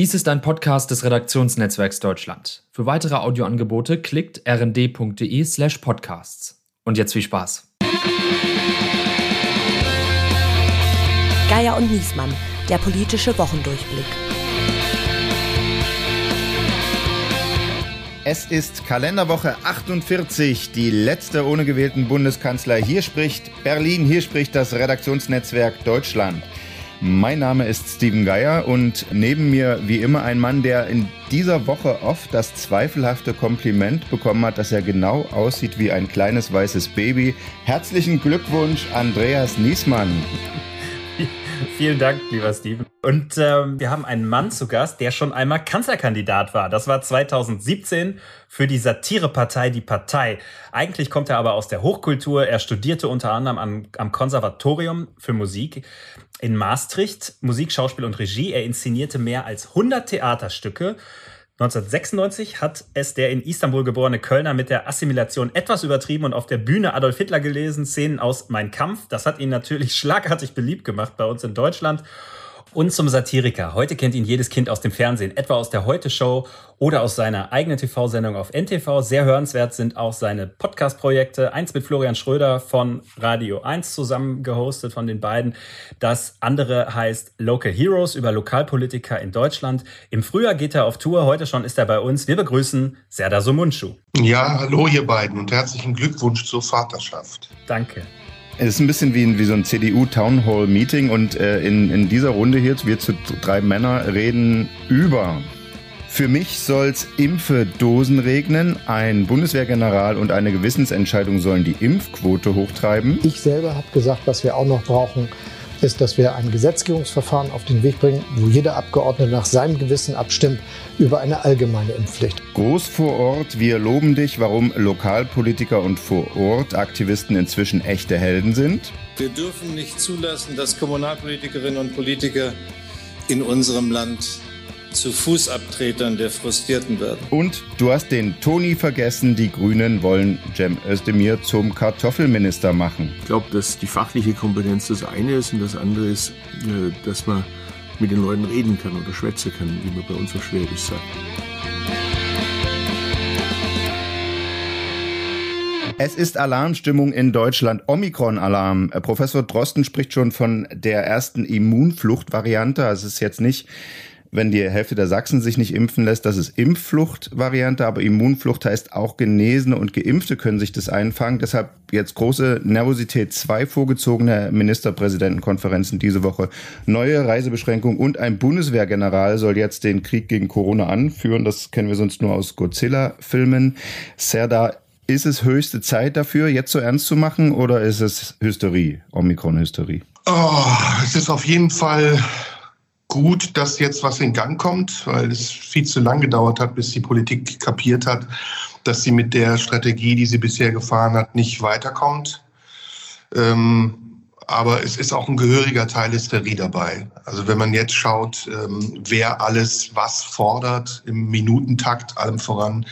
Dies ist ein Podcast des Redaktionsnetzwerks Deutschland. Für weitere Audioangebote klickt rnd.de slash podcasts. Und jetzt viel Spaß. Geier und Niesmann, der politische Wochendurchblick. Es ist Kalenderwoche 48, die letzte ohne gewählten Bundeskanzler. Hier spricht Berlin, hier spricht das Redaktionsnetzwerk Deutschland. Mein Name ist Steven Geier und neben mir wie immer ein Mann, der in dieser Woche oft das zweifelhafte Kompliment bekommen hat, dass er genau aussieht wie ein kleines weißes Baby. Herzlichen Glückwunsch, Andreas Niesmann. Vielen Dank, lieber Steven. Und ähm, wir haben einen Mann zu Gast, der schon einmal Kanzlerkandidat war. Das war 2017 für die Satirepartei Die Partei. Eigentlich kommt er aber aus der Hochkultur. Er studierte unter anderem am, am Konservatorium für Musik in Maastricht, Musik, Schauspiel und Regie. Er inszenierte mehr als 100 Theaterstücke. 1996 hat es der in Istanbul geborene Kölner mit der Assimilation etwas übertrieben und auf der Bühne Adolf Hitler gelesen, Szenen aus Mein Kampf. Das hat ihn natürlich schlagartig beliebt gemacht bei uns in Deutschland. Und zum Satiriker. Heute kennt ihn jedes Kind aus dem Fernsehen, etwa aus der Heute-Show oder aus seiner eigenen TV-Sendung auf NTV. Sehr hörenswert sind auch seine Podcast-Projekte. Eins mit Florian Schröder von Radio 1 zusammen gehostet von den beiden. Das andere heißt Local Heroes über Lokalpolitiker in Deutschland. Im Frühjahr geht er auf Tour. Heute schon ist er bei uns. Wir begrüßen Serdar Sumunchu. Ja, hallo ihr beiden und herzlichen Glückwunsch zur Vaterschaft. Danke. Es ist ein bisschen wie, wie so ein CDU-Town Hall-Meeting und äh, in, in dieser Runde hier, wir zu drei Männer reden über für mich soll's Impfedosen regnen. Ein Bundeswehrgeneral und eine Gewissensentscheidung sollen die Impfquote hochtreiben. Ich selber habe gesagt, was wir auch noch brauchen, ist, dass wir ein Gesetzgebungsverfahren auf den Weg bringen, wo jeder Abgeordnete nach seinem Gewissen abstimmt über eine allgemeine Impfpflicht. Groß vor Ort, wir loben dich, warum Lokalpolitiker und vor Ort Aktivisten inzwischen echte Helden sind. Wir dürfen nicht zulassen, dass Kommunalpolitikerinnen und Politiker in unserem Land zu Fußabtretern der Frustrierten werden. Und du hast den Toni vergessen, die Grünen wollen Cem Özdemir zum Kartoffelminister machen. Ich glaube, dass die fachliche Kompetenz das eine ist und das andere ist, äh, dass man mit den Leuten reden kann oder schwätzen kann, wie man bei uns auf Schwäbisch sagt. Es ist Alarmstimmung in Deutschland, Omikron-Alarm. Professor Drosten spricht schon von der ersten Immunfluchtvariante. Also es ist jetzt nicht wenn die Hälfte der Sachsen sich nicht impfen lässt, das ist Impfflucht-Variante, aber Immunflucht heißt auch Genesene und Geimpfte können sich das einfangen. Deshalb jetzt große Nervosität, zwei vorgezogene Ministerpräsidentenkonferenzen diese Woche, neue Reisebeschränkungen und ein Bundeswehrgeneral soll jetzt den Krieg gegen Corona anführen. Das kennen wir sonst nur aus Godzilla-Filmen. Serda, ist es höchste Zeit dafür, jetzt so ernst zu machen oder ist es Hysterie, Omikron-Hysterie? Oh, es ist auf jeden Fall gut, dass jetzt was in Gang kommt, weil es viel zu lang gedauert hat, bis die Politik kapiert hat, dass sie mit der Strategie, die sie bisher gefahren hat, nicht weiterkommt. Ähm, aber es ist auch ein gehöriger Teil Hysterie dabei. Also wenn man jetzt schaut, ähm, wer alles was fordert im Minutentakt, allem voran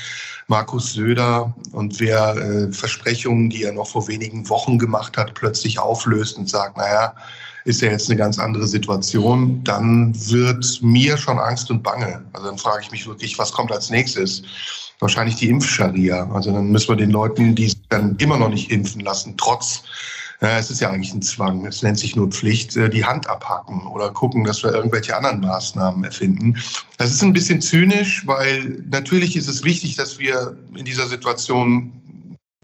Markus Söder und wer äh, Versprechungen, die er noch vor wenigen Wochen gemacht hat, plötzlich auflöst und sagt, naja, ist ja jetzt eine ganz andere Situation, dann wird mir schon Angst und Bange. Also dann frage ich mich wirklich, was kommt als nächstes? Wahrscheinlich die Impfscharia. Also dann müssen wir den Leuten, die sich dann immer noch nicht impfen lassen, trotz ja, es ist ja eigentlich ein Zwang, es nennt sich nur Pflicht, äh, die Hand abhacken oder gucken, dass wir irgendwelche anderen Maßnahmen erfinden. Das ist ein bisschen zynisch, weil natürlich ist es wichtig, dass wir in dieser Situation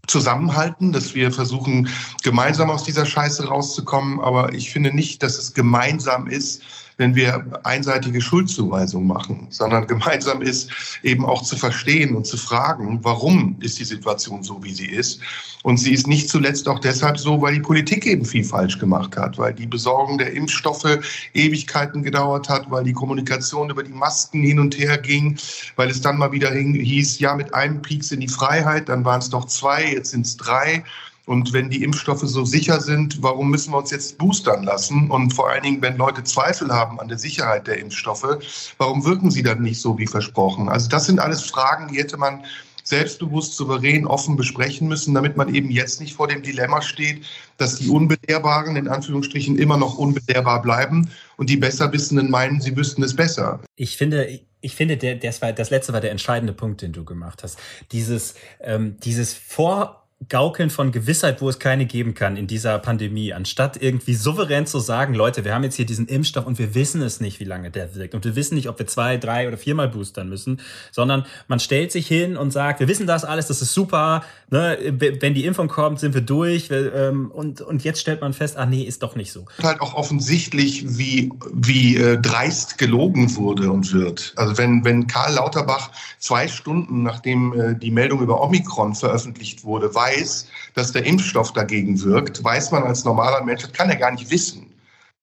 zusammenhalten, dass wir versuchen, gemeinsam aus dieser Scheiße rauszukommen. Aber ich finde nicht, dass es gemeinsam ist, wenn wir einseitige Schuldzuweisungen machen, sondern gemeinsam ist eben auch zu verstehen und zu fragen, warum ist die Situation so, wie sie ist. Und sie ist nicht zuletzt auch deshalb so, weil die Politik eben viel falsch gemacht hat, weil die Besorgung der Impfstoffe Ewigkeiten gedauert hat, weil die Kommunikation über die Masken hin und her ging, weil es dann mal wieder hieß, ja, mit einem Pieks in die Freiheit, dann waren es doch zwei, jetzt sind es drei. Und wenn die Impfstoffe so sicher sind, warum müssen wir uns jetzt boostern lassen? Und vor allen Dingen, wenn Leute Zweifel haben an der Sicherheit der Impfstoffe, warum wirken sie dann nicht so wie versprochen? Also das sind alles Fragen, die hätte man selbstbewusst, souverän, offen besprechen müssen, damit man eben jetzt nicht vor dem Dilemma steht, dass die Unbelehrbaren in Anführungsstrichen immer noch unbelehrbar bleiben und die Besserwissenden meinen, sie wüssten es besser. Ich finde, ich finde, das, war, das letzte war der entscheidende Punkt, den du gemacht hast. Dieses, ähm, dieses Vor- Gaukeln von Gewissheit, wo es keine geben kann in dieser Pandemie, anstatt irgendwie souverän zu sagen, Leute, wir haben jetzt hier diesen Impfstoff und wir wissen es nicht, wie lange der wirkt und wir wissen nicht, ob wir zwei, drei oder viermal boostern müssen, sondern man stellt sich hin und sagt, wir wissen das alles, das ist super, ne? wenn die Impfung kommt, sind wir durch ähm, und, und jetzt stellt man fest, ah nee, ist doch nicht so. Halt auch offensichtlich, wie, wie äh, dreist gelogen wurde und wird. Also wenn, wenn Karl Lauterbach zwei Stunden, nachdem äh, die Meldung über Omikron veröffentlicht wurde, weiß, weiß, dass der Impfstoff dagegen wirkt, weiß man als normaler Mensch, das kann er gar nicht wissen.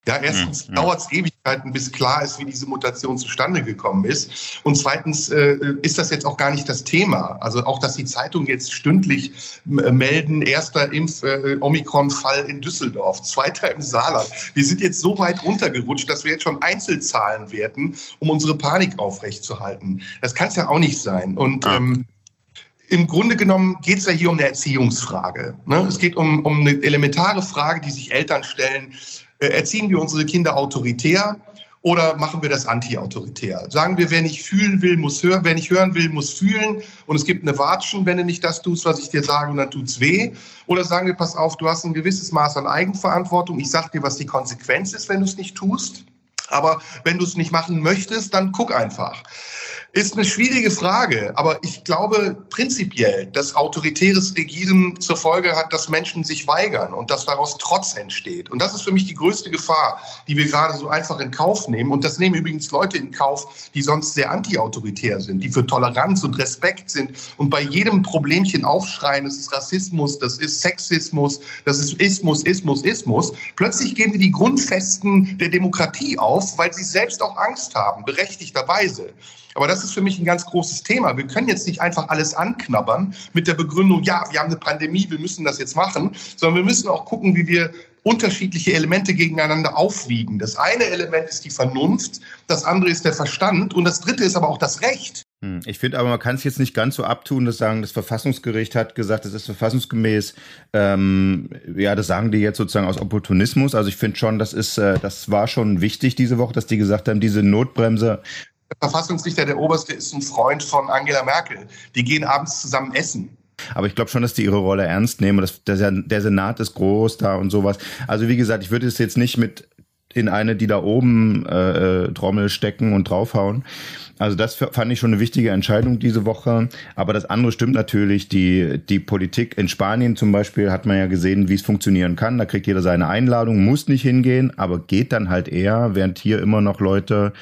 Ja, erstens mhm. dauert es Ewigkeiten, bis klar ist, wie diese Mutation zustande gekommen ist. Und zweitens äh, ist das jetzt auch gar nicht das Thema. Also auch, dass die Zeitungen jetzt stündlich äh, melden, erster Impf-Omikron-Fall äh, in Düsseldorf, zweiter im Saarland. Wir sind jetzt so weit runtergerutscht, dass wir jetzt schon Einzelzahlen werten, um unsere Panik aufrechtzuerhalten. Das kann es ja auch nicht sein. Und ähm, im Grunde genommen geht es ja hier um eine Erziehungsfrage. Ne? Es geht um, um eine elementare Frage, die sich Eltern stellen. Äh, erziehen wir unsere Kinder autoritär oder machen wir das anti-autoritär? Sagen wir, wer nicht fühlen will, muss hören, wer nicht hören will, muss fühlen und es gibt eine Watschen, wenn du nicht das tust, was ich dir sage und dann tut's weh. Oder sagen wir, pass auf, du hast ein gewisses Maß an Eigenverantwortung, ich sag dir, was die Konsequenz ist, wenn du es nicht tust. Aber wenn du es nicht machen möchtest, dann guck einfach. Ist eine schwierige Frage, aber ich glaube prinzipiell, dass autoritäres Regieren zur Folge hat, dass Menschen sich weigern und dass daraus Trotz entsteht. Und das ist für mich die größte Gefahr, die wir gerade so einfach in Kauf nehmen. Und das nehmen übrigens Leute in Kauf, die sonst sehr antiautoritär sind, die für Toleranz und Respekt sind und bei jedem Problemchen aufschreien, das ist Rassismus, das ist Sexismus, das ist Ismus, Ismus, Ismus. Plötzlich geben wir die Grundfesten der Demokratie auf, weil sie selbst auch Angst haben, berechtigterweise. Aber das ist für mich ein ganz großes Thema. Wir können jetzt nicht einfach alles anknabbern mit der Begründung, ja, wir haben eine Pandemie, wir müssen das jetzt machen, sondern wir müssen auch gucken, wie wir unterschiedliche Elemente gegeneinander aufwiegen. Das eine Element ist die Vernunft, das andere ist der Verstand und das dritte ist aber auch das Recht. Hm, ich finde aber, man kann es jetzt nicht ganz so abtun, dass sagen, das Verfassungsgericht hat gesagt, es ist verfassungsgemäß. Ähm, ja, das sagen die jetzt sozusagen aus Opportunismus. Also ich finde schon, das ist, äh, das war schon wichtig diese Woche, dass die gesagt haben, diese Notbremse der Verfassungsrichter, der Oberste, ist ein Freund von Angela Merkel. Die gehen abends zusammen essen. Aber ich glaube schon, dass die ihre Rolle ernst nehmen. Das, der, Senat ist groß da und sowas. Also wie gesagt, ich würde es jetzt nicht mit in eine, die da oben äh, äh Trommel stecken und draufhauen. Also das fand ich schon eine wichtige Entscheidung diese Woche. Aber das andere stimmt natürlich. Die, die Politik in Spanien zum Beispiel hat man ja gesehen, wie es funktionieren kann. Da kriegt jeder seine Einladung, muss nicht hingehen, aber geht dann halt eher, während hier immer noch Leute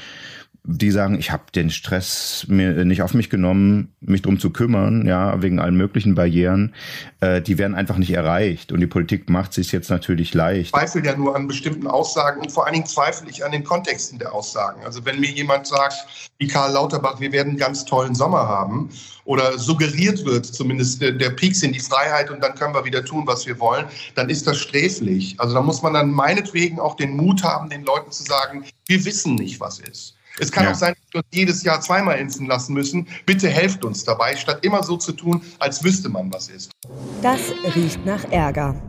die sagen, ich habe den Stress mir nicht auf mich genommen, mich drum zu kümmern, ja, wegen allen möglichen Barrieren, äh, die werden einfach nicht erreicht. Und die Politik macht sich jetzt natürlich leicht. Ich zweifle ja nur an bestimmten Aussagen und vor allen Dingen zweifle ich an den Kontexten der Aussagen. Also wenn mir jemand sagt, wie Karl Lauterbach, wir werden einen ganz tollen Sommer haben, oder suggeriert wird, zumindest der, der Peak sind die Freiheit und dann können wir wieder tun, was wir wollen, dann ist das sträflich. Also da muss man dann meinetwegen auch den Mut haben, den Leuten zu sagen, wir wissen nicht, was ist. Es kann ja. auch sein, dass wir uns jedes Jahr zweimal impfen lassen müssen. Bitte helft uns dabei, statt immer so zu tun, als wüsste man, was ist. Das riecht nach Ärger.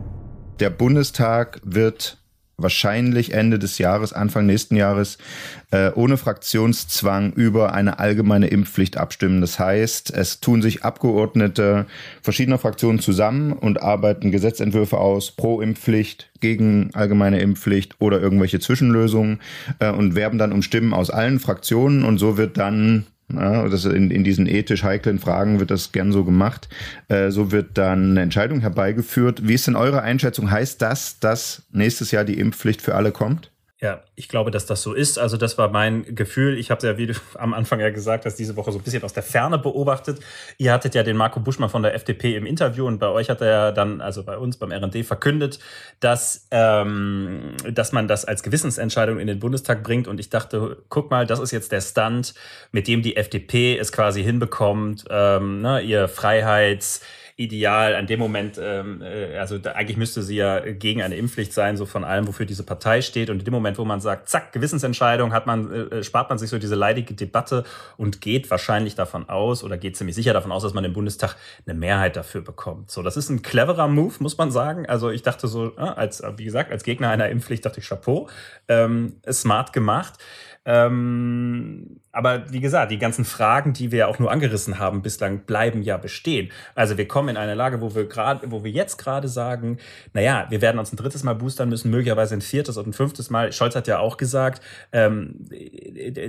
Der Bundestag wird wahrscheinlich Ende des Jahres, Anfang nächsten Jahres, äh, ohne Fraktionszwang über eine allgemeine Impfpflicht abstimmen. Das heißt, es tun sich Abgeordnete verschiedener Fraktionen zusammen und arbeiten Gesetzentwürfe aus pro Impfpflicht, gegen allgemeine Impfpflicht oder irgendwelche Zwischenlösungen äh, und werben dann um Stimmen aus allen Fraktionen und so wird dann ja, das in, in diesen ethisch heiklen Fragen wird das gern so gemacht. Äh, so wird dann eine Entscheidung herbeigeführt. Wie ist denn eure Einschätzung? Heißt das, dass nächstes Jahr die Impfpflicht für alle kommt? Ja, ich glaube, dass das so ist. Also das war mein Gefühl. Ich habe ja, wie du am Anfang ja gesagt hast, diese Woche so ein bisschen aus der Ferne beobachtet. Ihr hattet ja den Marco Buschmann von der FDP im Interview und bei euch hat er ja dann, also bei uns beim RND verkündet, dass, ähm, dass man das als Gewissensentscheidung in den Bundestag bringt. Und ich dachte, guck mal, das ist jetzt der Stand, mit dem die FDP es quasi hinbekommt, ähm, ne, ihr Freiheits ideal. An dem Moment, ähm, äh, also da, eigentlich müsste sie ja gegen eine Impfpflicht sein, so von allem, wofür diese Partei steht. Und in dem Moment, wo man sagt, zack, Gewissensentscheidung, hat man, äh, spart man sich so diese leidige Debatte und geht wahrscheinlich davon aus oder geht ziemlich sicher davon aus, dass man im Bundestag eine Mehrheit dafür bekommt. So, das ist ein cleverer Move, muss man sagen. Also ich dachte so, als, wie gesagt, als Gegner einer Impfpflicht dachte ich Chapeau, ähm, smart gemacht. Ähm, aber wie gesagt, die ganzen Fragen, die wir ja auch nur angerissen haben bislang, bleiben ja bestehen. Also wir kommen in eine Lage, wo wir gerade, wo wir jetzt gerade sagen, naja, wir werden uns ein drittes Mal boostern müssen, möglicherweise ein viertes und ein fünftes Mal. Scholz hat ja auch gesagt, ähm,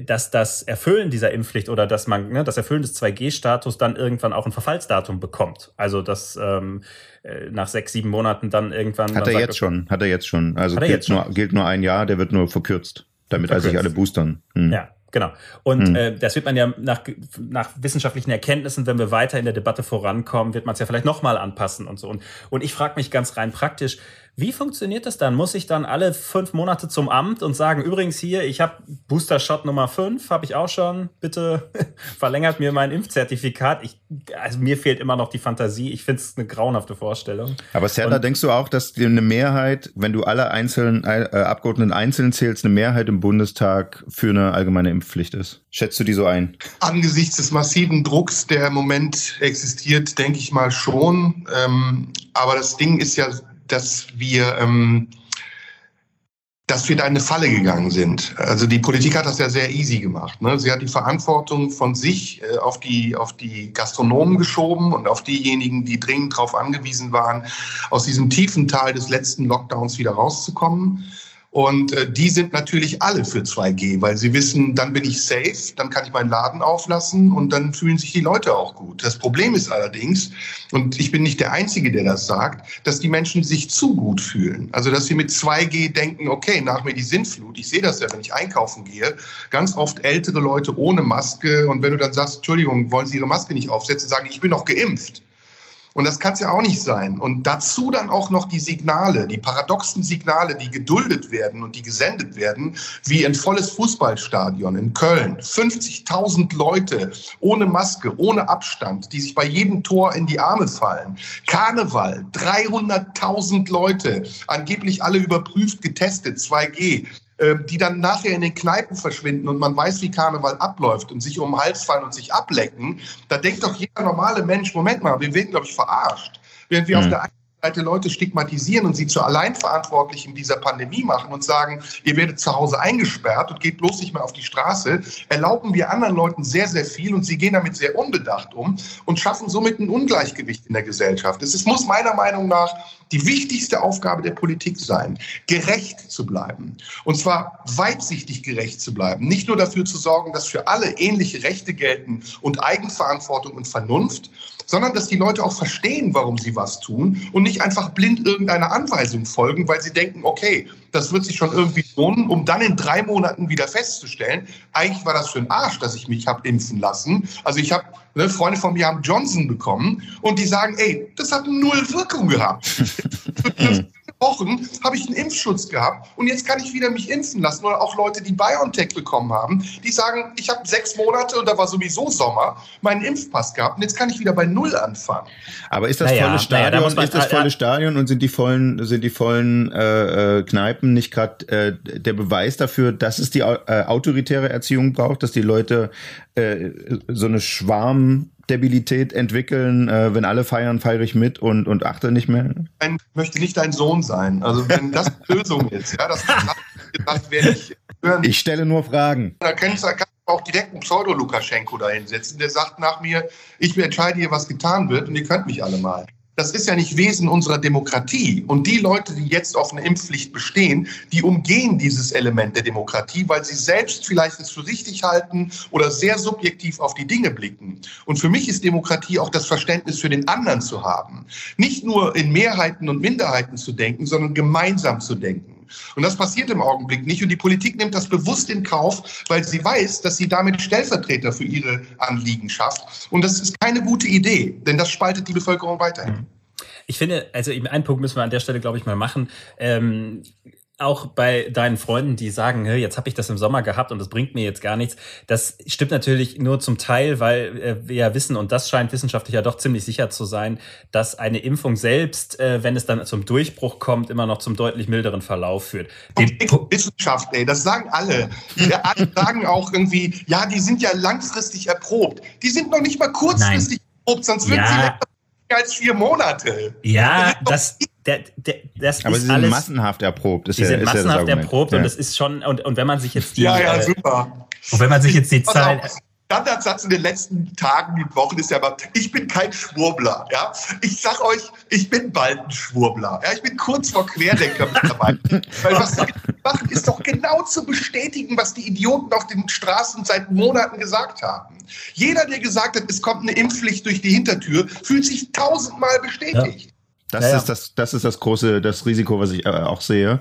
dass das Erfüllen dieser Impfpflicht oder dass man ne, das Erfüllen des 2G-Status dann irgendwann auch ein Verfallsdatum bekommt. Also dass ähm, äh, nach sechs, sieben Monaten dann irgendwann. Hat er sagt, jetzt schon, hat er jetzt schon. Also gilt nur, gilt nur ein Jahr, der wird nur verkürzt damit also sich alle boostern. Hm. Ja, genau. Und hm. äh, das wird man ja nach, nach wissenschaftlichen Erkenntnissen, wenn wir weiter in der Debatte vorankommen, wird man es ja vielleicht nochmal anpassen und so. Und, und ich frage mich ganz rein praktisch, wie funktioniert das dann? Muss ich dann alle fünf Monate zum Amt und sagen, übrigens hier, ich habe Booster Shot Nummer fünf, habe ich auch schon, bitte verlängert mir mein Impfzertifikat. Ich, also mir fehlt immer noch die Fantasie. Ich finde es eine grauenhafte Vorstellung. Aber Serda, denkst du auch, dass dir eine Mehrheit, wenn du alle einzelnen äh, Abgeordneten einzeln zählst, eine Mehrheit im Bundestag für eine allgemeine Impfpflicht ist? Schätzt du die so ein? Angesichts des massiven Drucks, der im Moment existiert, denke ich mal schon. Ähm, aber das Ding ist ja dass wir, ähm, dass wir da in eine Falle gegangen sind. Also die Politik hat das ja sehr easy gemacht. Ne? Sie hat die Verantwortung von sich äh, auf, die, auf die Gastronomen geschoben und auf diejenigen, die dringend darauf angewiesen waren, aus diesem tiefen Tal des letzten Lockdowns wieder rauszukommen. Und äh, die sind natürlich alle für 2G, weil sie wissen, dann bin ich safe, dann kann ich meinen Laden auflassen und dann fühlen sich die Leute auch gut. Das Problem ist allerdings, und ich bin nicht der Einzige, der das sagt, dass die Menschen sich zu gut fühlen. Also dass sie mit 2G denken, okay, nach mir die Sinnflut. Ich sehe das ja, wenn ich einkaufen gehe. Ganz oft ältere Leute ohne Maske. Und wenn du dann sagst, Entschuldigung, wollen Sie Ihre Maske nicht aufsetzen, sagen, ich bin noch geimpft. Und das kann es ja auch nicht sein. Und dazu dann auch noch die Signale, die paradoxen Signale, die geduldet werden und die gesendet werden, wie ein volles Fußballstadion in Köln. 50.000 Leute ohne Maske, ohne Abstand, die sich bei jedem Tor in die Arme fallen. Karneval, 300.000 Leute, angeblich alle überprüft, getestet, 2G. Ähm, die dann nachher in den Kneipen verschwinden und man weiß, wie Karneval abläuft und sich um den Hals fallen und sich ablecken, da denkt doch jeder normale Mensch, Moment mal, wir werden, glaube ich, verarscht. Während wir mhm. auf der einen Seite Leute stigmatisieren und sie zu Alleinverantwortlichen dieser Pandemie machen und sagen, ihr werdet zu Hause eingesperrt und geht bloß nicht mehr auf die Straße, erlauben wir anderen Leuten sehr, sehr viel und sie gehen damit sehr unbedacht um und schaffen somit ein Ungleichgewicht in der Gesellschaft. Es muss meiner Meinung nach die wichtigste Aufgabe der Politik sein, gerecht zu bleiben. Und zwar weitsichtig gerecht zu bleiben. Nicht nur dafür zu sorgen, dass für alle ähnliche Rechte gelten und Eigenverantwortung und Vernunft, sondern dass die Leute auch verstehen, warum sie was tun und nicht einfach blind irgendeiner Anweisung folgen, weil sie denken, okay, das wird sich schon irgendwie lohnen, um dann in drei Monaten wieder festzustellen, eigentlich war das für ein Arsch, dass ich mich habe impfen lassen. Also ich habe, ne, Freunde von mir haben Johnson bekommen und die sagen, ey, das hat null Wirkung gehabt. Wochen habe ich einen Impfschutz gehabt und jetzt kann ich wieder mich impfen lassen. Oder auch Leute, die BioNTech bekommen haben, die sagen, ich habe sechs Monate und da war sowieso Sommer, meinen Impfpass gehabt und jetzt kann ich wieder bei Null anfangen. Aber ist das naja, volle Stadion, naja, da ist das volle Stadion und sind die vollen, sind die vollen äh, äh Kneipen nicht gerade äh, der Beweis dafür, dass es die äh, autoritäre Erziehung braucht, dass die Leute äh, so eine Schwarm Debilität entwickeln, äh, wenn alle feiern, feiere ich mit und, und achte nicht mehr? Ich möchte nicht dein Sohn sein. Also wenn das die Lösung ist, ja, das gesagt, werde ich hören. Ich stelle nur Fragen. Da kannst du auch direkt einen Pseudo-Lukaschenko da hinsetzen, der sagt nach mir, ich entscheide hier, was getan wird und ihr könnt mich alle mal. Das ist ja nicht Wesen unserer Demokratie. Und die Leute, die jetzt auf eine Impfpflicht bestehen, die umgehen dieses Element der Demokratie, weil sie selbst vielleicht es für richtig halten oder sehr subjektiv auf die Dinge blicken. Und für mich ist Demokratie auch das Verständnis für den anderen zu haben. Nicht nur in Mehrheiten und Minderheiten zu denken, sondern gemeinsam zu denken. Und das passiert im Augenblick nicht. Und die Politik nimmt das bewusst in Kauf, weil sie weiß, dass sie damit Stellvertreter für ihre Anliegen schafft. Und das ist keine gute Idee, denn das spaltet die Bevölkerung weiterhin. Ich finde, also einen Punkt müssen wir an der Stelle, glaube ich, mal machen. Ähm, auch bei deinen Freunden, die sagen, hey, jetzt habe ich das im Sommer gehabt und das bringt mir jetzt gar nichts. Das stimmt natürlich nur zum Teil, weil äh, wir ja wissen, und das scheint wissenschaftlich ja doch ziemlich sicher zu sein, dass eine Impfung selbst, äh, wenn es dann zum Durchbruch kommt, immer noch zum deutlich milderen Verlauf führt. Die Wissenschaft, ey, das sagen alle. Die alle sagen auch irgendwie, ja, die sind ja langfristig erprobt. Die sind noch nicht mal kurzfristig Nein. erprobt, sonst würden ja. sie länger als vier Monate. Ja, das, der, der, das Aber ist sie sind alles, massenhaft erprobt. Ist die ja, sind ist massenhaft ja erprobt ja. und das ist schon, und, und wenn man sich jetzt die. Ja, ja, super. Und wenn man sich jetzt die Zahlen. Standardsatz in den letzten Tagen und Wochen ist ja immer, ich bin kein Schwurbler. Ja? Ich sag euch, ich bin bald ein Schwurbler. Ja? Ich bin kurz vor Querdenker mittlerweile. Weil was wir machen, ist doch genau zu bestätigen, was die Idioten auf den Straßen seit Monaten gesagt haben. Jeder, der gesagt hat, es kommt eine Impfpflicht durch die Hintertür, fühlt sich tausendmal bestätigt. Ja. Das ja, ist das, das ist das große, das Risiko, was ich äh, auch sehe.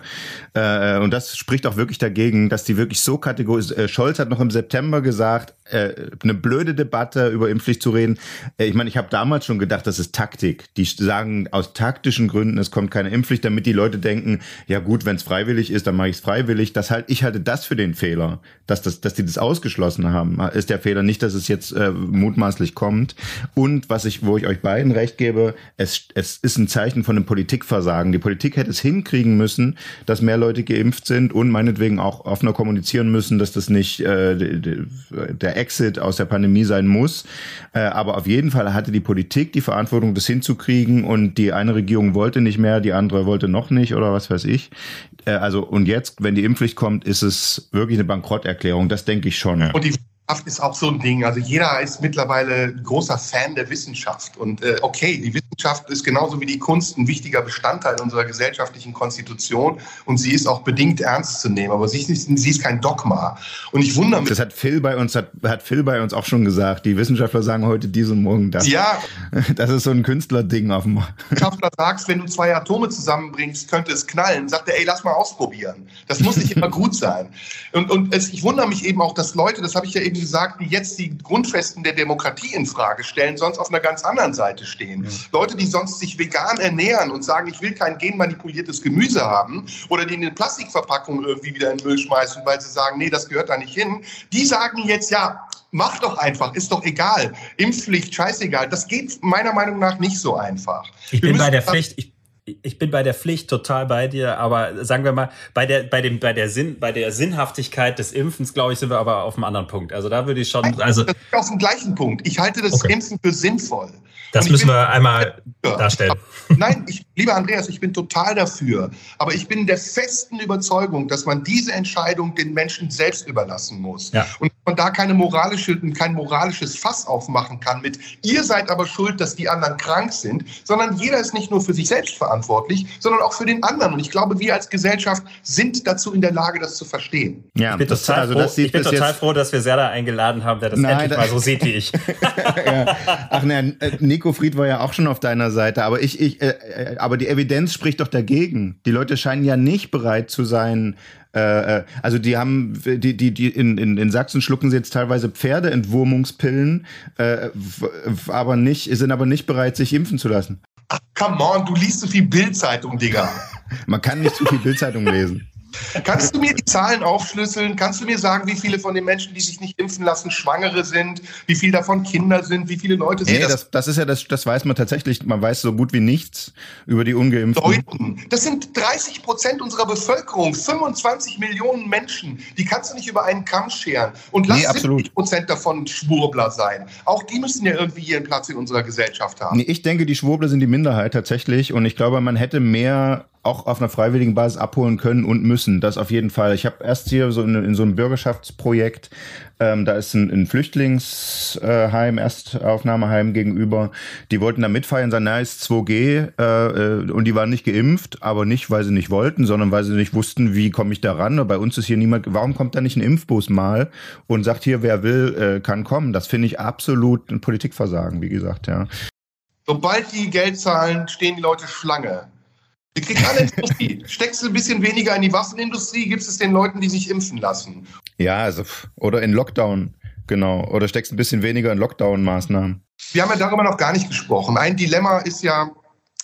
Äh, und das spricht auch wirklich dagegen, dass die wirklich so kategorisch. Äh, Scholz hat noch im September gesagt, äh, eine blöde Debatte über Impfpflicht zu reden. Äh, ich meine, ich habe damals schon gedacht, das ist Taktik. Die sagen aus taktischen Gründen, es kommt keine Impfpflicht, damit die Leute denken, ja gut, wenn es freiwillig ist, dann mache ich es freiwillig. Das halt, ich halte das für den Fehler, dass das, dass die das ausgeschlossen haben. Ist der Fehler nicht, dass es jetzt äh, mutmaßlich kommt. Und was ich, wo ich euch beiden recht gebe, es, es ist ein Zeichen von einem Politikversagen. Die Politik hätte es hinkriegen müssen, dass mehr Leute geimpft sind und meinetwegen auch offener kommunizieren müssen, dass das nicht äh, der Exit aus der Pandemie sein muss. Äh, aber auf jeden Fall hatte die Politik die Verantwortung, das hinzukriegen und die eine Regierung wollte nicht mehr, die andere wollte noch nicht oder was weiß ich. Äh, also und jetzt, wenn die Impfpflicht kommt, ist es wirklich eine Bankrotterklärung. Das denke ich schon. Und die Wissenschaft ist auch so ein Ding. Also jeder ist mittlerweile großer Fan der Wissenschaft. Und äh, okay, die Wissenschaft ist genauso wie die Kunst ein wichtiger Bestandteil unserer gesellschaftlichen Konstitution und sie ist auch bedingt ernst zu nehmen. Aber sie ist, sie ist kein Dogma. Und ich wundere mich. Das hat Phil bei uns, hat, hat Phil bei uns auch schon gesagt. Die Wissenschaftler sagen heute dies und morgen das. Ja. Das ist so ein Künstlerding auf dem. Wissenschaftler sagst, wenn du zwei Atome zusammenbringst, könnte es knallen. Sagt er, ey, lass mal ausprobieren. Das muss nicht immer gut sein. Und, und es, ich wundere mich eben auch, dass Leute, das habe ich ja eben gesagt, die jetzt die Grundfesten der Demokratie in Frage stellen, sonst auf einer ganz anderen Seite stehen. Ja. Leute, die sonst sich vegan ernähren und sagen, ich will kein genmanipuliertes Gemüse haben oder die in eine Plastikverpackung irgendwie wieder in den Müll schmeißen, weil sie sagen, nee, das gehört da nicht hin, die sagen jetzt, ja, mach doch einfach, ist doch egal. Impfpflicht, scheißegal. Das geht meiner Meinung nach nicht so einfach. Ich Wir bin bei der Pflicht, ich, ich bin bei der Pflicht total bei dir, aber sagen wir mal, bei der, bei dem, bei der Sinn, bei der Sinnhaftigkeit des Impfens, glaube ich, sind wir aber auf einem anderen Punkt. Also da würde ich schon, also. auf dem gleichen Punkt. Ich halte das okay. Impfen für sinnvoll. Das müssen wir einmal darstellen. Nein, ich, lieber Andreas, ich bin total dafür. Aber ich bin der festen Überzeugung, dass man diese Entscheidung den Menschen selbst überlassen muss. Ja. Und man da keine moralische, kein moralisches Fass aufmachen kann mit, ihr seid aber schuld, dass die anderen krank sind, sondern jeder ist nicht nur für sich selbst verantwortlich, sondern auch für den anderen. Und ich glaube, wir als Gesellschaft sind dazu in der Lage, das zu verstehen. Ja, ich bin total, also froh, ich bin total froh, dass wir Serda eingeladen haben, der das Nein, endlich mal so sieht wie ich. ja. Ach ne, Nico Nico Fried war ja auch schon auf deiner Seite, aber ich, ich, äh, äh, aber die Evidenz spricht doch dagegen. Die Leute scheinen ja nicht bereit zu sein. Äh, äh also die haben, die, die, die in, in, in Sachsen schlucken sie jetzt teilweise Pferdeentwurmungspillen, äh, aber nicht, sind aber nicht bereit, sich impfen zu lassen. Ach, come on, du liest zu so viel Bildzeitung, Digga. Man kann nicht zu viel Bildzeitung lesen. Kannst du mir die Zahlen aufschlüsseln? Kannst du mir sagen, wie viele von den Menschen, die sich nicht impfen lassen, Schwangere sind? Wie viele davon Kinder sind? Wie viele Leute sind nee, das? das? ist ja das, das weiß man tatsächlich. Man weiß so gut wie nichts über die Ungeimpften. Leuten. Das sind 30 Prozent unserer Bevölkerung, 25 Millionen Menschen. Die kannst du nicht über einen Kamm scheren. Und lass nee, 70 Prozent davon Schwurbler sein. Auch die müssen ja irgendwie ihren Platz in unserer Gesellschaft haben. Nee, ich denke, die Schwurbler sind die Minderheit tatsächlich. Und ich glaube, man hätte mehr auch auf einer freiwilligen Basis abholen können und müssen. Das auf jeden Fall. Ich habe erst hier so in, in, so einem Bürgerschaftsprojekt, ähm, da ist ein, ein Flüchtlingsheim, Erstaufnahmeheim gegenüber. Die wollten da mitfeiern, sagen, na, ist 2G äh, und die waren nicht geimpft, aber nicht, weil sie nicht wollten, sondern weil sie nicht wussten, wie komme ich da ran. bei uns ist hier niemand, warum kommt da nicht ein Impfbus mal und sagt hier, wer will, äh, kann kommen. Das finde ich absolut ein Politikversagen, wie gesagt, ja. Sobald die Geld zahlen, stehen die Leute Schlange. Wir kriegen alle Industrie. Steckst du ein bisschen weniger in die Waffenindustrie, gibst es den Leuten, die sich impfen lassen. Ja, also, oder in Lockdown, genau. Oder steckst ein bisschen weniger in Lockdown-Maßnahmen. Wir haben ja darüber noch gar nicht gesprochen. Ein Dilemma ist ja,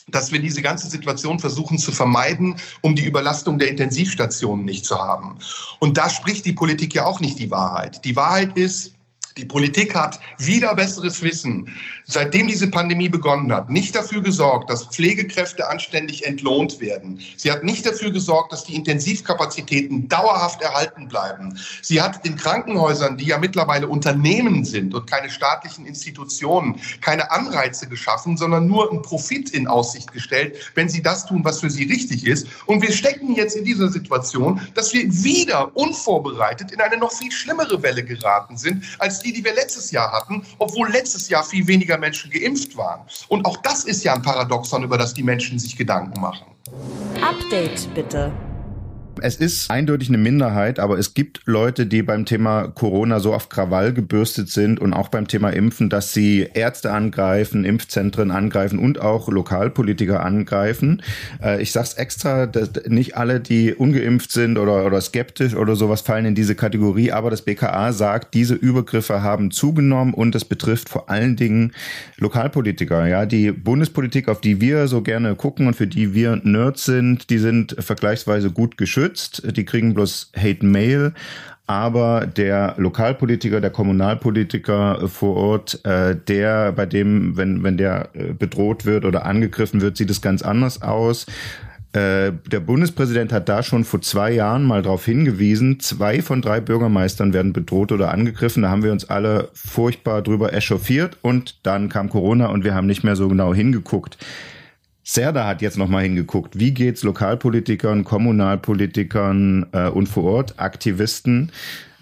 dass wir diese ganze Situation versuchen zu vermeiden, um die Überlastung der Intensivstationen nicht zu haben. Und da spricht die Politik ja auch nicht die Wahrheit. Die Wahrheit ist, die Politik hat wieder besseres Wissen, seitdem diese Pandemie begonnen hat, nicht dafür gesorgt, dass Pflegekräfte anständig entlohnt werden. Sie hat nicht dafür gesorgt, dass die Intensivkapazitäten dauerhaft erhalten bleiben. Sie hat den Krankenhäusern, die ja mittlerweile Unternehmen sind und keine staatlichen Institutionen, keine Anreize geschaffen, sondern nur einen Profit in Aussicht gestellt, wenn sie das tun, was für sie richtig ist. Und wir stecken jetzt in dieser Situation, dass wir wieder unvorbereitet in eine noch viel schlimmere Welle geraten sind, als die die, die wir letztes Jahr hatten, obwohl letztes Jahr viel weniger Menschen geimpft waren. Und auch das ist ja ein Paradoxon, über das die Menschen sich Gedanken machen. Update bitte. Es ist eindeutig eine Minderheit, aber es gibt Leute, die beim Thema Corona so auf Krawall gebürstet sind und auch beim Thema Impfen, dass sie Ärzte angreifen, Impfzentren angreifen und auch Lokalpolitiker angreifen. Äh, ich sag's extra, dass nicht alle, die ungeimpft sind oder, oder skeptisch oder sowas fallen in diese Kategorie, aber das BKA sagt, diese Übergriffe haben zugenommen und das betrifft vor allen Dingen Lokalpolitiker. Ja, die Bundespolitik, auf die wir so gerne gucken und für die wir Nerds sind, die sind vergleichsweise gut geschützt geschützt. Die kriegen bloß Hate Mail. Aber der Lokalpolitiker, der Kommunalpolitiker vor Ort, äh, der, bei dem, wenn, wenn der äh, bedroht wird oder angegriffen wird, sieht es ganz anders aus. Äh, der Bundespräsident hat da schon vor zwei Jahren mal darauf hingewiesen, zwei von drei Bürgermeistern werden bedroht oder angegriffen. Da haben wir uns alle furchtbar drüber echauffiert und dann kam Corona und wir haben nicht mehr so genau hingeguckt. Serda hat jetzt nochmal hingeguckt, wie geht's Lokalpolitikern, Kommunalpolitikern äh, und vor Ort Aktivisten.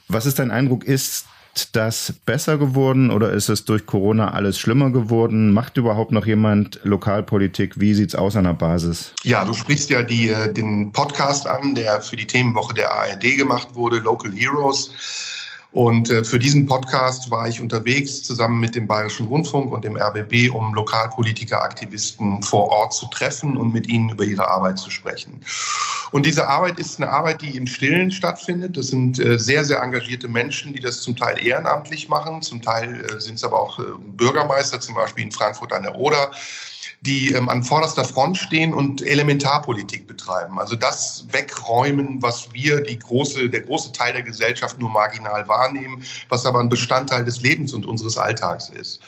Was ist dein Eindruck? Ist das besser geworden oder ist es durch Corona alles schlimmer geworden? Macht überhaupt noch jemand Lokalpolitik? Wie sieht's aus an der Basis? Ja, du sprichst ja die, äh, den Podcast an, der für die Themenwoche der ARD gemacht wurde, Local Heroes. Und äh, für diesen Podcast war ich unterwegs zusammen mit dem Bayerischen Rundfunk und dem RBB, um Lokalpolitiker, Aktivisten vor Ort zu treffen und mit ihnen über ihre Arbeit zu sprechen. Und diese Arbeit ist eine Arbeit, die im Stillen stattfindet. Das sind äh, sehr, sehr engagierte Menschen, die das zum Teil ehrenamtlich machen. Zum Teil äh, sind es aber auch Bürgermeister, zum Beispiel in Frankfurt an der Oder die ähm, an vorderster Front stehen und Elementarpolitik betreiben. Also das wegräumen, was wir, die große, der große Teil der Gesellschaft nur marginal wahrnehmen, was aber ein Bestandteil des Lebens und unseres Alltags ist.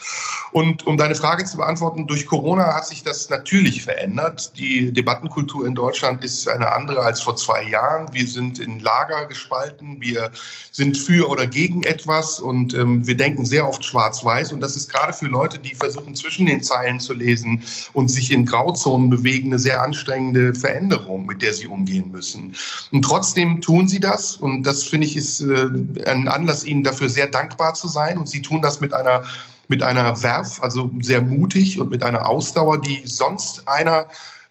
Und um deine Frage zu beantworten, durch Corona hat sich das natürlich verändert. Die Debattenkultur in Deutschland ist eine andere als vor zwei Jahren. Wir sind in Lager gespalten. Wir sind für oder gegen etwas und ähm, wir denken sehr oft schwarz-weiß. Und das ist gerade für Leute, die versuchen, zwischen den Zeilen zu lesen, und sich in Grauzonen bewegen, eine sehr anstrengende Veränderung, mit der sie umgehen müssen. Und trotzdem tun sie das und das finde ich ist äh, ein Anlass, ihnen dafür sehr dankbar zu sein und sie tun das mit einer mit einer Werf, also sehr mutig und mit einer Ausdauer, die sonst einer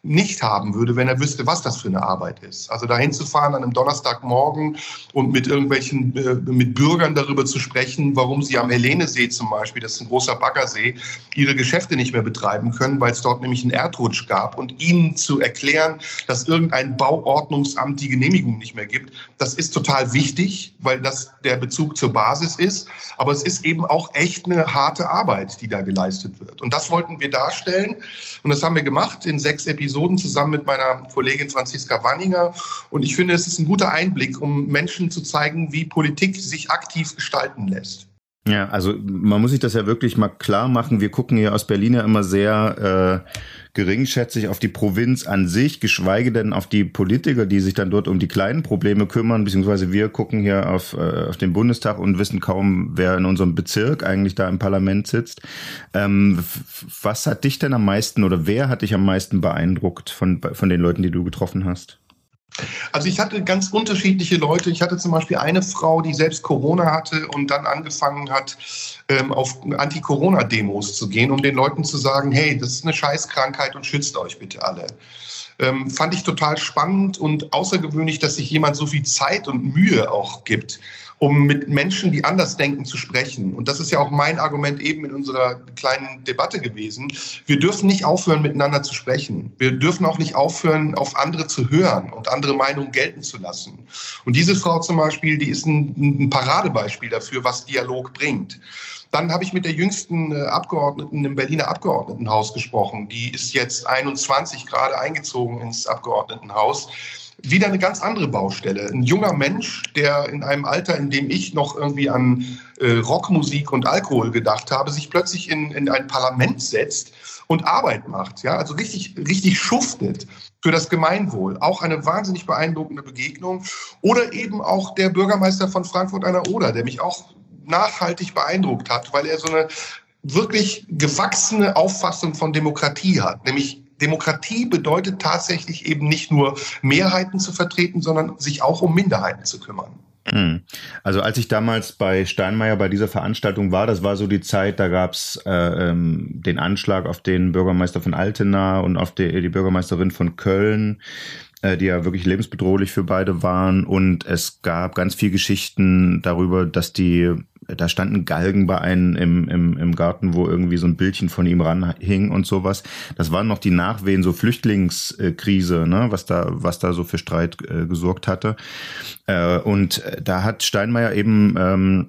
nicht haben würde, wenn er wüsste, was das für eine Arbeit ist. Also dahin zu fahren an einem Donnerstagmorgen und mit irgendwelchen, äh, mit Bürgern darüber zu sprechen, warum sie am Helenesee zum Beispiel, das ist ein großer Baggersee, ihre Geschäfte nicht mehr betreiben können, weil es dort nämlich einen Erdrutsch gab und ihnen zu erklären, dass irgendein Bauordnungsamt die Genehmigung nicht mehr gibt, das ist total wichtig, weil das der Bezug zur Basis ist. Aber es ist eben auch echt eine harte Arbeit, die da geleistet wird. Und das wollten wir darstellen. Und das haben wir gemacht in sechs Episoden Episoden zusammen mit meiner Kollegin Franziska Wanninger. Und ich finde, es ist ein guter Einblick, um Menschen zu zeigen, wie Politik sich aktiv gestalten lässt. Ja, also man muss sich das ja wirklich mal klar machen. Wir gucken hier aus Berlin ja immer sehr äh, geringschätzig auf die Provinz an sich, geschweige denn auf die Politiker, die sich dann dort um die kleinen Probleme kümmern, beziehungsweise wir gucken hier auf, äh, auf den Bundestag und wissen kaum, wer in unserem Bezirk eigentlich da im Parlament sitzt. Ähm, was hat dich denn am meisten oder wer hat dich am meisten beeindruckt von, von den Leuten, die du getroffen hast? Also ich hatte ganz unterschiedliche Leute. Ich hatte zum Beispiel eine Frau, die selbst Corona hatte und dann angefangen hat, ähm, auf Anti-Corona-Demos zu gehen, um den Leuten zu sagen, hey, das ist eine Scheißkrankheit und schützt euch bitte alle. Ähm, fand ich total spannend und außergewöhnlich, dass sich jemand so viel Zeit und Mühe auch gibt um mit Menschen, die anders denken, zu sprechen. Und das ist ja auch mein Argument eben in unserer kleinen Debatte gewesen. Wir dürfen nicht aufhören, miteinander zu sprechen. Wir dürfen auch nicht aufhören, auf andere zu hören und andere Meinungen gelten zu lassen. Und diese Frau zum Beispiel, die ist ein, ein Paradebeispiel dafür, was Dialog bringt. Dann habe ich mit der jüngsten äh, Abgeordneten im Berliner Abgeordnetenhaus gesprochen. Die ist jetzt 21 gerade eingezogen ins Abgeordnetenhaus wieder eine ganz andere Baustelle. Ein junger Mensch, der in einem Alter, in dem ich noch irgendwie an äh, Rockmusik und Alkohol gedacht habe, sich plötzlich in, in ein Parlament setzt und Arbeit macht, ja, also richtig, richtig schuftet für das Gemeinwohl. Auch eine wahnsinnig beeindruckende Begegnung. Oder eben auch der Bürgermeister von Frankfurt an der Oder, der mich auch nachhaltig beeindruckt hat, weil er so eine wirklich gewachsene Auffassung von Demokratie hat, nämlich Demokratie bedeutet tatsächlich eben nicht nur Mehrheiten zu vertreten, sondern sich auch um Minderheiten zu kümmern. Hm. Also als ich damals bei Steinmeier bei dieser Veranstaltung war, das war so die Zeit, da gab's äh, ähm, den Anschlag auf den Bürgermeister von Altena und auf die, die Bürgermeisterin von Köln die ja wirklich lebensbedrohlich für beide waren. Und es gab ganz viel Geschichten darüber, dass die da standen Galgen bei einem im, im, im Garten, wo irgendwie so ein Bildchen von ihm ranhing und sowas. Das waren noch die Nachwehen, so Flüchtlingskrise, ne, was da, was da so für Streit äh, gesorgt hatte. Äh, und da hat Steinmeier eben ähm,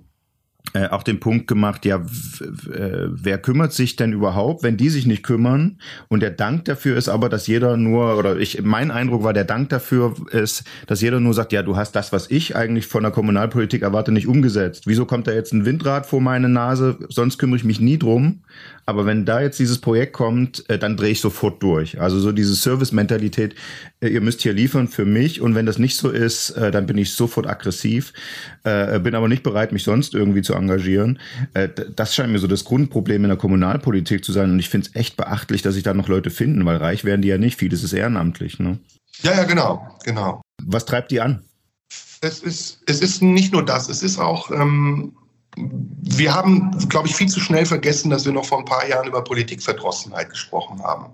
äh, auch den Punkt gemacht, ja, äh, wer kümmert sich denn überhaupt, wenn die sich nicht kümmern? Und der Dank dafür ist aber, dass jeder nur, oder ich, mein Eindruck war, der Dank dafür ist, dass jeder nur sagt, ja, du hast das, was ich eigentlich von der Kommunalpolitik erwarte, nicht umgesetzt. Wieso kommt da jetzt ein Windrad vor meine Nase? Sonst kümmere ich mich nie drum. Aber wenn da jetzt dieses Projekt kommt, äh, dann drehe ich sofort durch. Also so diese Service-Mentalität, ihr müsst hier liefern für mich und wenn das nicht so ist, dann bin ich sofort aggressiv, bin aber nicht bereit, mich sonst irgendwie zu engagieren. Das scheint mir so das Grundproblem in der Kommunalpolitik zu sein und ich finde es echt beachtlich, dass sich da noch Leute finden, weil reich werden die ja nicht, vieles ist ehrenamtlich. Ne? Ja, ja, genau, genau. Was treibt die an? Es ist, es ist nicht nur das, es ist auch ähm, wir haben, glaube ich, viel zu schnell vergessen, dass wir noch vor ein paar Jahren über Politikverdrossenheit gesprochen haben.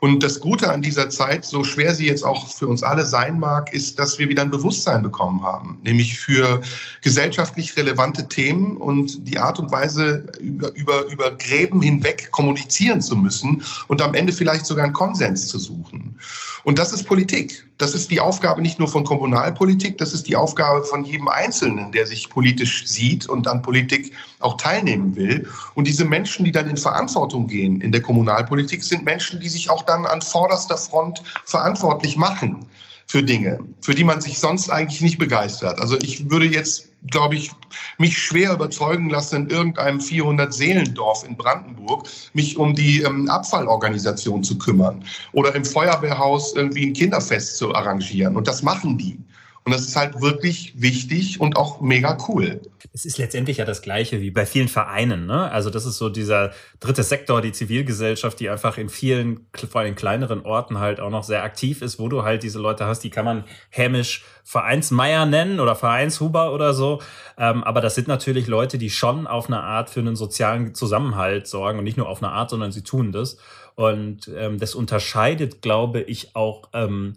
Und das Gute an dieser Zeit, so schwer sie jetzt auch für uns alle sein mag, ist, dass wir wieder ein Bewusstsein bekommen haben, nämlich für gesellschaftlich relevante Themen und die Art und Weise, über, über, über Gräben hinweg kommunizieren zu müssen und am Ende vielleicht sogar einen Konsens zu suchen. Und das ist Politik. Das ist die Aufgabe nicht nur von Kommunalpolitik, das ist die Aufgabe von jedem Einzelnen, der sich politisch sieht und an Politik auch teilnehmen will. Und diese Menschen, die dann in Verantwortung gehen in der Kommunalpolitik, sind Menschen, die sich auch dann an vorderster Front verantwortlich machen für Dinge, für die man sich sonst eigentlich nicht begeistert. Also ich würde jetzt, glaube ich, mich schwer überzeugen lassen, in irgendeinem 400-Seelendorf in Brandenburg mich um die ähm, Abfallorganisation zu kümmern oder im Feuerwehrhaus irgendwie ein Kinderfest zu arrangieren. Und das machen die. Und das ist halt wirklich wichtig und auch mega cool. Es ist letztendlich ja das Gleiche wie bei vielen Vereinen. Ne? Also das ist so dieser dritte Sektor, die Zivilgesellschaft, die einfach in vielen, vor allem kleineren Orten halt auch noch sehr aktiv ist, wo du halt diese Leute hast, die kann man hämisch Vereinsmeier nennen oder Vereinshuber oder so. Ähm, aber das sind natürlich Leute, die schon auf eine Art für einen sozialen Zusammenhalt sorgen und nicht nur auf eine Art, sondern sie tun das. Und ähm, das unterscheidet, glaube ich, auch ähm,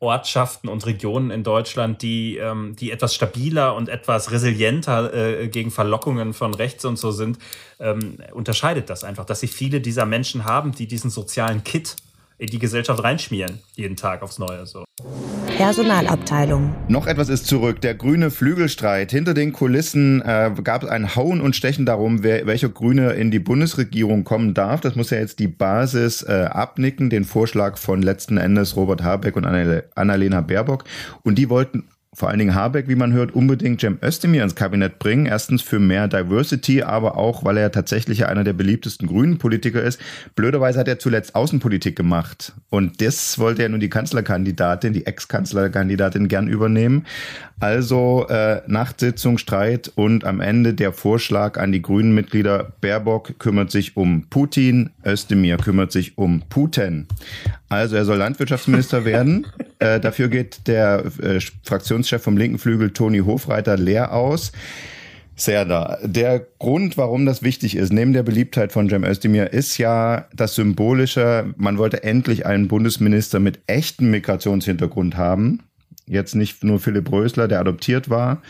Ortschaften und Regionen in Deutschland, die, ähm, die etwas stabiler und etwas resilienter äh, gegen Verlockungen von rechts und so sind, ähm, unterscheidet das einfach, dass sie viele dieser Menschen haben, die diesen sozialen Kit in die Gesellschaft reinschmieren, jeden Tag aufs Neue. So. Personalabteilung. Noch etwas ist zurück. Der grüne Flügelstreit. Hinter den Kulissen äh, gab es ein Hauen und Stechen darum, wer, welcher Grüne in die Bundesregierung kommen darf. Das muss ja jetzt die Basis äh, abnicken, den Vorschlag von letzten Endes Robert Habeck und Annalena Baerbock. Und die wollten vor allen Dingen Habeck, wie man hört, unbedingt Cem Özdemir ins Kabinett bringen. Erstens für mehr Diversity, aber auch, weil er tatsächlich einer der beliebtesten grünen Politiker ist. Blöderweise hat er zuletzt Außenpolitik gemacht. Und das wollte er nun die Kanzlerkandidatin, die Ex-Kanzlerkandidatin gern übernehmen. Also äh, Nachtsitzung, Streit und am Ende der Vorschlag an die grünen Mitglieder. Baerbock kümmert sich um Putin, Özdemir kümmert sich um Putin. Also er soll Landwirtschaftsminister werden. Äh, dafür geht der äh, Fraktionschef vom linken Flügel Toni Hofreiter leer aus. Serda, der Grund, warum das wichtig ist, neben der Beliebtheit von Cem Özdemir, ist ja das Symbolische. Man wollte endlich einen Bundesminister mit echtem Migrationshintergrund haben. Jetzt nicht nur Philipp Rösler, der adoptiert war.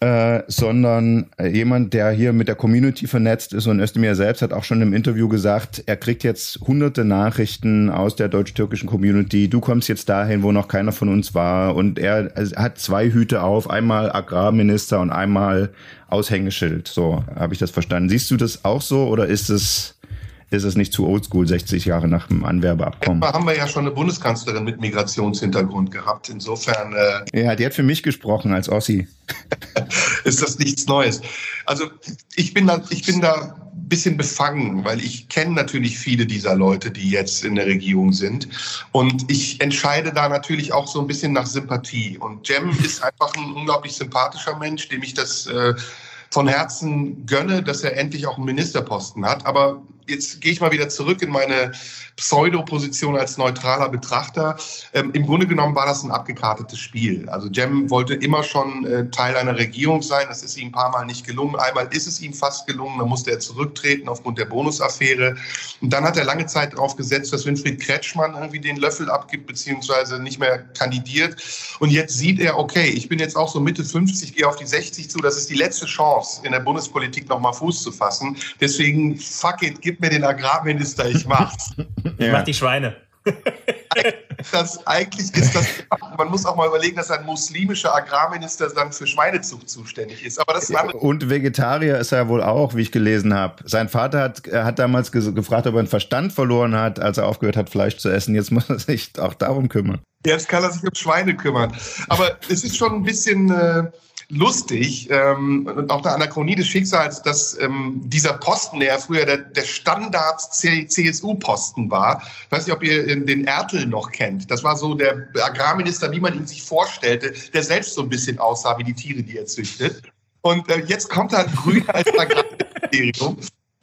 Äh, sondern äh, jemand, der hier mit der Community vernetzt ist. Und Özdemir selbst hat auch schon im Interview gesagt, er kriegt jetzt hunderte Nachrichten aus der deutsch-türkischen Community. Du kommst jetzt dahin, wo noch keiner von uns war. Und er also, hat zwei Hüte auf, einmal Agrarminister und einmal Aushängeschild. So habe ich das verstanden. Siehst du das auch so oder ist es ist es nicht zu oldschool, 60 Jahre nach dem Anwerbeabkommen. Da haben wir ja schon eine Bundeskanzlerin mit Migrationshintergrund gehabt. Insofern. Äh, ja, die hat für mich gesprochen als Ossi. ist das nichts Neues. Also ich bin da, ich bin da ein bisschen befangen, weil ich kenne natürlich viele dieser Leute, die jetzt in der Regierung sind. Und ich entscheide da natürlich auch so ein bisschen nach Sympathie. Und Jem ist einfach ein unglaublich sympathischer Mensch, dem ich das äh, von Herzen gönne, dass er endlich auch einen Ministerposten hat. Aber jetzt gehe ich mal wieder zurück in meine Pseudoposition als neutraler Betrachter. Ähm, Im Grunde genommen war das ein abgekartetes Spiel. Also Jem wollte immer schon äh, Teil einer Regierung sein. Das ist ihm ein paar Mal nicht gelungen. Einmal ist es ihm fast gelungen. Dann musste er zurücktreten aufgrund der Bonusaffäre. Und dann hat er lange Zeit darauf gesetzt, dass Winfried Kretschmann irgendwie den Löffel abgibt, beziehungsweise nicht mehr kandidiert. Und jetzt sieht er, okay, ich bin jetzt auch so Mitte 50, gehe auf die 60 zu. Das ist die letzte Chance, in der Bundespolitik nochmal Fuß zu fassen. Deswegen, fuck it, gib mir den Agrarminister, ich mach's. Ich ja. mach die Schweine. das, eigentlich ist das, man muss auch mal überlegen, dass ein muslimischer Agrarminister dann für Schweinezucht zuständig ist. Aber das ist Und Vegetarier ist er wohl auch, wie ich gelesen habe. Sein Vater hat, hat damals gefragt, ob er einen Verstand verloren hat, als er aufgehört hat, Fleisch zu essen. Jetzt muss er sich auch darum kümmern. Jetzt kann er sich um Schweine kümmern. Aber es ist schon ein bisschen. Äh, lustig ähm, und auch eine Anachronie des Schicksals, dass ähm, dieser Posten, der ja früher der, der Standard-CSU-Posten war, ich weiß nicht, ob ihr den Ertel noch kennt. Das war so der Agrarminister, wie man ihn sich vorstellte, der selbst so ein bisschen aussah wie die Tiere, die er züchtet. Und äh, jetzt kommt er Grün als Agrarministerium.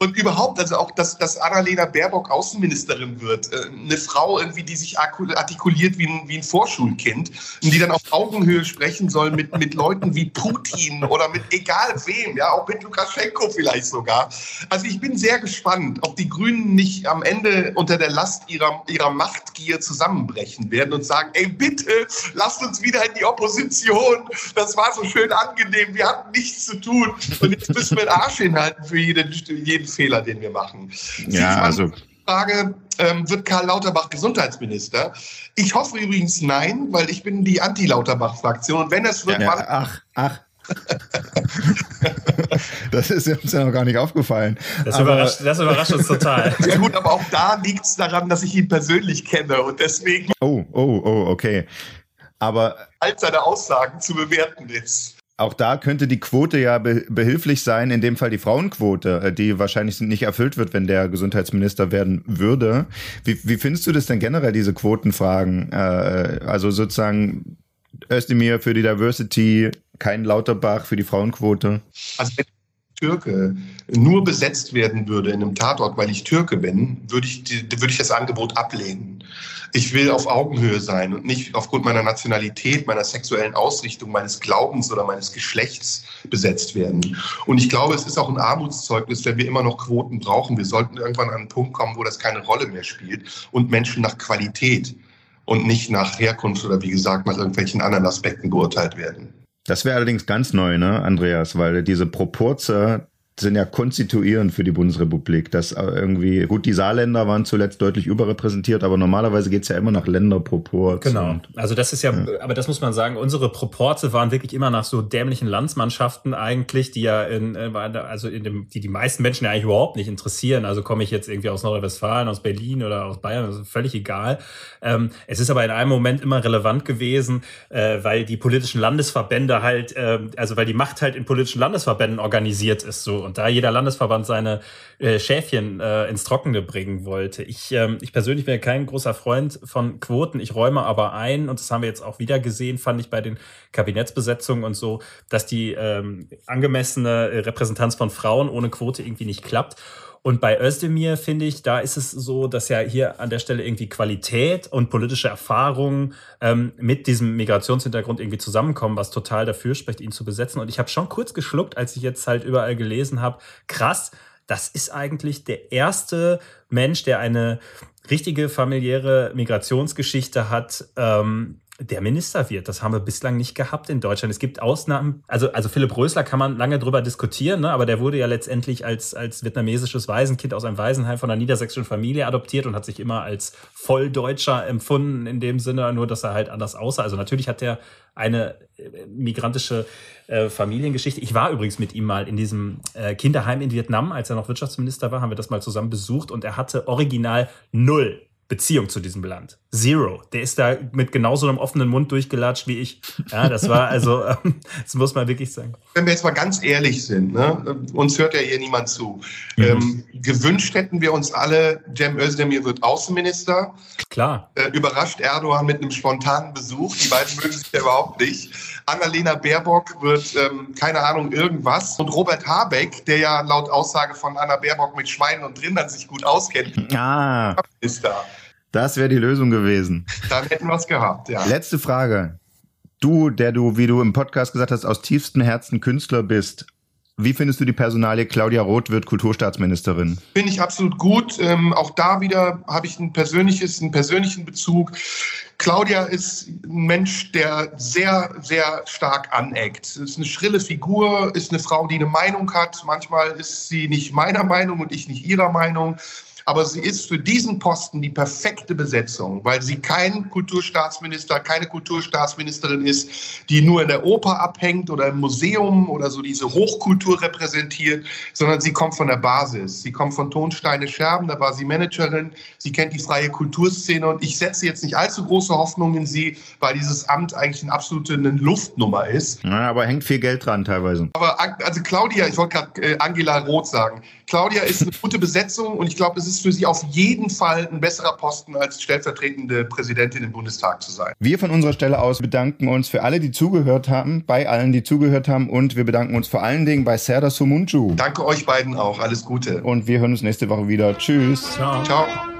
Und überhaupt, also auch, dass, dass Annalena Baerbock Außenministerin wird. Äh, eine Frau irgendwie, die sich artikuliert wie ein, wie ein Vorschulkind und die dann auf Augenhöhe sprechen soll mit, mit Leuten wie Putin oder mit egal wem, ja, auch mit Lukaschenko vielleicht sogar. Also ich bin sehr gespannt, ob die Grünen nicht am Ende unter der Last ihrer, ihrer Machtgier zusammenbrechen werden und sagen, ey, bitte, lasst uns wieder in die Opposition. Das war so schön angenehm. Wir hatten nichts zu tun. Und jetzt müssen wir den Arsch hinhalten für jeden, jeden Fehler, den wir machen. Ja, also. Frage, ähm, wird Karl Lauterbach Gesundheitsminister? Ich hoffe übrigens nein, weil ich bin die Anti-Lauterbach-Fraktion. Und wenn es wird, ja, ach, ach. das ist uns ja noch gar nicht aufgefallen. Das, überrascht, das überrascht uns total. Ja gut, aber auch da liegt es daran, dass ich ihn persönlich kenne und deswegen. Oh, oh, oh, okay. Aber. Als seine Aussagen zu bewerten ist. Auch da könnte die Quote ja behilflich sein, in dem Fall die Frauenquote, äh, die wahrscheinlich nicht erfüllt wird, wenn der Gesundheitsminister werden würde. Wie, wie findest du das denn generell, diese Quotenfragen? Äh, also sozusagen Özdemir für die Diversity, kein Lauterbach für die Frauenquote? Also Türke nur besetzt werden würde in einem Tatort, weil ich Türke bin, würde ich, würde ich das Angebot ablehnen. Ich will auf Augenhöhe sein und nicht aufgrund meiner Nationalität, meiner sexuellen Ausrichtung, meines Glaubens oder meines Geschlechts besetzt werden. Und ich glaube, es ist auch ein Armutszeugnis, wenn wir immer noch Quoten brauchen. Wir sollten irgendwann an einen Punkt kommen, wo das keine Rolle mehr spielt und Menschen nach Qualität und nicht nach Herkunft oder wie gesagt nach irgendwelchen anderen Aspekten beurteilt werden. Das wäre allerdings ganz neu, ne, Andreas, weil diese Proporze sind ja konstituierend für die Bundesrepublik. Das irgendwie, gut, die Saarländer waren zuletzt deutlich überrepräsentiert, aber normalerweise geht's ja immer nach Länderproport. Genau. Also das ist ja, ja, aber das muss man sagen, unsere Proporte waren wirklich immer nach so dämlichen Landsmannschaften eigentlich, die ja in, äh, also in dem, die die meisten Menschen ja eigentlich überhaupt nicht interessieren. Also komme ich jetzt irgendwie aus Nordrhein-Westfalen, aus Berlin oder aus Bayern, also völlig egal. Ähm, es ist aber in einem Moment immer relevant gewesen, äh, weil die politischen Landesverbände halt, äh, also weil die Macht halt in politischen Landesverbänden organisiert ist so und da jeder Landesverband seine äh, Schäfchen äh, ins Trockene bringen wollte. Ich, ähm, ich persönlich bin kein großer Freund von Quoten. Ich räume aber ein, und das haben wir jetzt auch wieder gesehen, fand ich bei den Kabinettsbesetzungen und so, dass die ähm, angemessene Repräsentanz von Frauen ohne Quote irgendwie nicht klappt. Und bei Özdemir finde ich, da ist es so, dass ja hier an der Stelle irgendwie Qualität und politische Erfahrung ähm, mit diesem Migrationshintergrund irgendwie zusammenkommen, was total dafür spricht, ihn zu besetzen. Und ich habe schon kurz geschluckt, als ich jetzt halt überall gelesen habe, krass, das ist eigentlich der erste Mensch, der eine richtige familiäre Migrationsgeschichte hat, ähm, der Minister wird. Das haben wir bislang nicht gehabt in Deutschland. Es gibt Ausnahmen. Also, also Philipp Rösler kann man lange drüber diskutieren, ne? aber der wurde ja letztendlich als, als vietnamesisches Waisenkind aus einem Waisenheim von einer niedersächsischen Familie adoptiert und hat sich immer als Volldeutscher empfunden in dem Sinne, nur dass er halt anders aussah. Also natürlich hat er eine äh, migrantische äh, Familiengeschichte. Ich war übrigens mit ihm mal in diesem äh, Kinderheim in Vietnam, als er noch Wirtschaftsminister war, haben wir das mal zusammen besucht und er hatte original null Beziehung zu diesem Land. Zero. Der ist da mit genauso einem offenen Mund durchgelatscht wie ich. Ja, das war also, das muss man wirklich sagen. Wenn wir jetzt mal ganz ehrlich sind, ne, uns hört ja hier niemand zu. Mhm. Ähm, gewünscht hätten wir uns alle, Cem Özdemir wird Außenminister. Klar. Äh, überrascht Erdogan mit einem spontanen Besuch. Die beiden mögen sich ja überhaupt nicht. Annalena Baerbock wird, ähm, keine Ahnung, irgendwas. Und Robert Habeck, der ja laut Aussage von Anna Baerbock mit Schweinen und Rindern sich gut auskennt, ah. ist da. Das wäre die Lösung gewesen. Dann hätten wir es gehabt, ja. Letzte Frage. Du, der du, wie du im Podcast gesagt hast, aus tiefstem Herzen Künstler bist, wie findest du die Personalie Claudia Roth wird Kulturstaatsministerin? Finde ich absolut gut. Ähm, auch da wieder habe ich ein persönliches, einen persönlichen Bezug. Claudia ist ein Mensch, der sehr, sehr stark aneckt. Ist eine schrille Figur, ist eine Frau, die eine Meinung hat. Manchmal ist sie nicht meiner Meinung und ich nicht ihrer Meinung. Aber sie ist für diesen Posten die perfekte Besetzung, weil sie kein Kulturstaatsminister, keine Kulturstaatsministerin ist, die nur in der Oper abhängt oder im Museum oder so diese Hochkultur repräsentiert, sondern sie kommt von der Basis. Sie kommt von Tonsteine Scherben, da war sie Managerin. Sie kennt die freie Kulturszene und ich setze jetzt nicht allzu große Hoffnung in sie, weil dieses Amt eigentlich eine absolute eine Luftnummer ist. Ja, aber hängt viel Geld dran teilweise. Aber also Claudia, ich wollte gerade äh, Angela Roth sagen. Claudia ist eine gute Besetzung und ich glaube, es ist für sie auf jeden Fall ein besserer Posten als stellvertretende Präsidentin im Bundestag zu sein. Wir von unserer Stelle aus bedanken uns für alle, die zugehört haben, bei allen, die zugehört haben und wir bedanken uns vor allen Dingen bei Serda Sumunchu. Danke euch beiden auch. Alles Gute. Und wir hören uns nächste Woche wieder. Tschüss. Ciao. Ciao.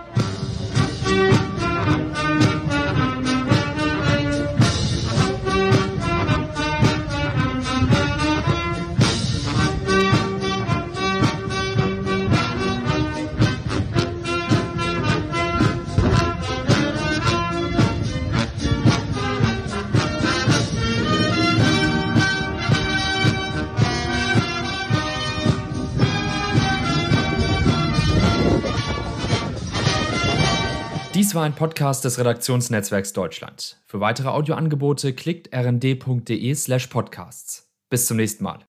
War ein Podcast des Redaktionsnetzwerks Deutschland. Für weitere Audioangebote klickt rnd.de slash podcasts. Bis zum nächsten Mal.